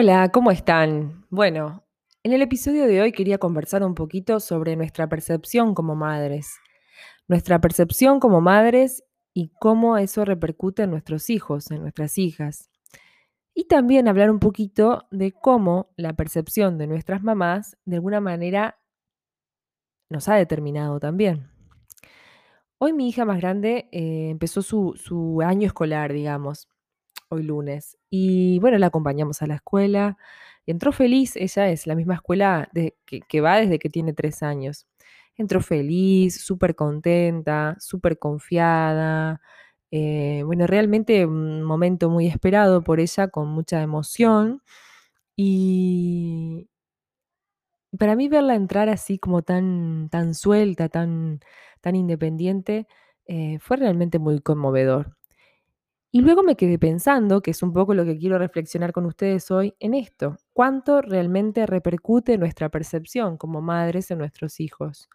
Hola, ¿cómo están? Bueno, en el episodio de hoy quería conversar un poquito sobre nuestra percepción como madres. Nuestra percepción como madres y cómo eso repercute en nuestros hijos, en nuestras hijas. Y también hablar un poquito de cómo la percepción de nuestras mamás de alguna manera nos ha determinado también. Hoy mi hija más grande eh, empezó su, su año escolar, digamos, hoy lunes. Y bueno, la acompañamos a la escuela. Entró feliz, ella es la misma escuela que va desde que tiene tres años. Entró feliz, súper contenta, súper confiada. eh, bueno, realmente un momento muy esperado por ella, con mucha emoción. Y para mí verla entrar así como tan, tan suelta, tan, tan independiente, eh, fue realmente muy conmovedor. Y luego me quedé pensando, que es un poco lo que quiero reflexionar con ustedes hoy, en esto. ¿Cuánto realmente repercute nuestra percepción como madres en nuestros hijos?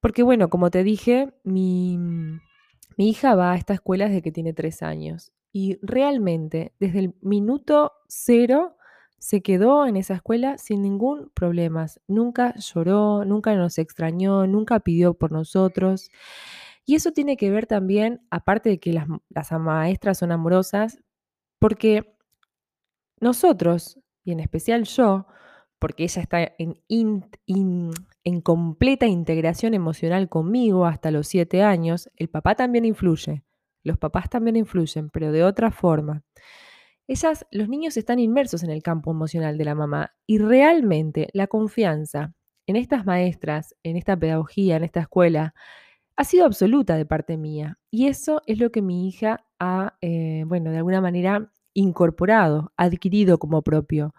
Porque bueno, como te dije, mi, mi hija va a esta escuela desde que tiene tres años y realmente desde el minuto cero se quedó en esa escuela sin ningún problema. Nunca lloró, nunca nos extrañó, nunca pidió por nosotros. Y eso tiene que ver también, aparte de que las, maestras son amorosas, porque nosotros, y en especial yo, porque ella está en completa integración emocional conmigo hasta los siete años, el papá también influye, los papás también influyen, pero de otra forma. Ellas, los niños están inmersos en el campo emocional de la mamá y realmente la confianza en estas maestras, en esta pedagogía, en esta escuela, ha sido absoluta de parte mía. Y eso es lo que mi hija ha, eh, bueno, de alguna manera incorporado, adquirido como propio.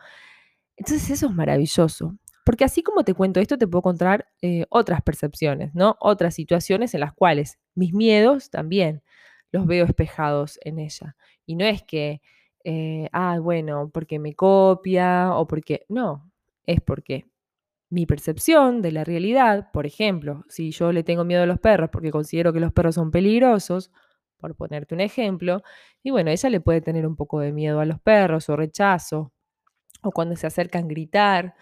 Entonces eso es maravilloso. Porque así como te cuento esto, te puedo contar eh, otras percepciones, ¿no? Otras situaciones en las cuales mis miedos también los veo espejados en ella. Y no es que, ah, bueno, porque me copia o porque... No, es porque mi percepción de la realidad, por ejemplo, si yo le tengo miedo a los perros porque considero que los perros son peligrosos, por ponerte un ejemplo, y bueno, ella le puede tener un poco de miedo a los perros o rechazo, o cuando se acercan gritar,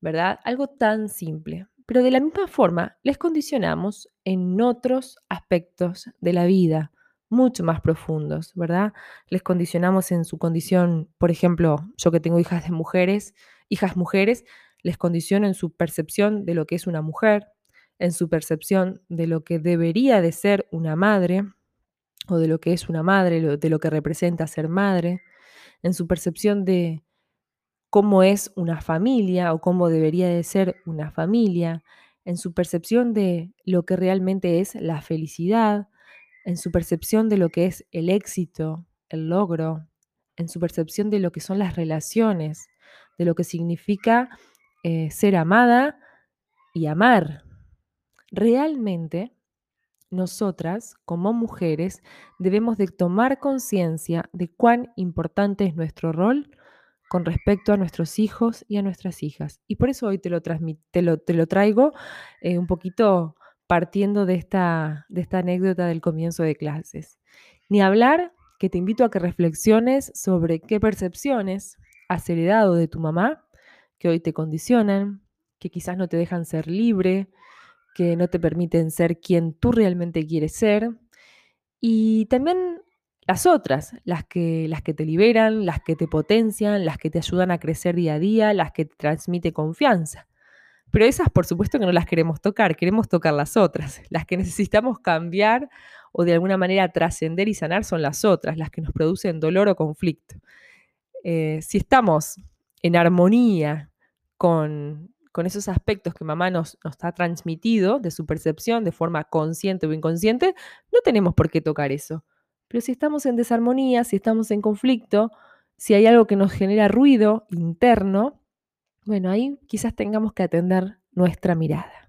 ¿verdad? Algo tan simple. Pero de la misma forma, les condicionamos en otros aspectos de la vida, mucho más profundos, ¿verdad? Les condicionamos en su condición, por ejemplo, yo que tengo hijas de mujeres, hijas mujeres, les condiciono en su percepción de lo que es una mujer, en su percepción de lo que debería de ser una madre, o de lo que es una madre, de lo que representa ser madre, en su percepción de cómo es una familia o cómo debería de ser una familia, en su percepción de lo que realmente es la felicidad, en su percepción de lo que es el éxito, el logro, en su percepción de lo que son las relaciones, de lo que significa eh, ser amada y amar. Realmente, nosotras, como mujeres, debemos de tomar conciencia de cuán importante es nuestro rol con respecto a nuestros hijos y a nuestras hijas. Y por eso hoy te lo, te lo, te lo traigo eh, un poquito partiendo de esta, de esta anécdota del comienzo de clases. Ni hablar que te invito a que reflexiones sobre qué percepciones has heredado de tu mamá, que hoy te condicionan, que quizás no te dejan ser libre, que no te permiten ser quien tú realmente quieres ser. Y también las otras, las que, las que te liberan, las que te potencian, las que te ayudan a crecer día a día, las que te transmite confianza. Pero esas, por supuesto que no las queremos tocar, queremos tocar las otras. Las que necesitamos cambiar o de alguna manera trascender y sanar son las otras, las que nos producen dolor o conflicto. Eh, si estamos en armonía con, esos aspectos que mamá nos, nos ha transmitido de su percepción de forma consciente o inconsciente, no tenemos por qué tocar eso. Pero si estamos en desarmonía, si estamos en conflicto, si hay algo que nos genera ruido interno, bueno, ahí quizás tengamos que atender nuestra mirada.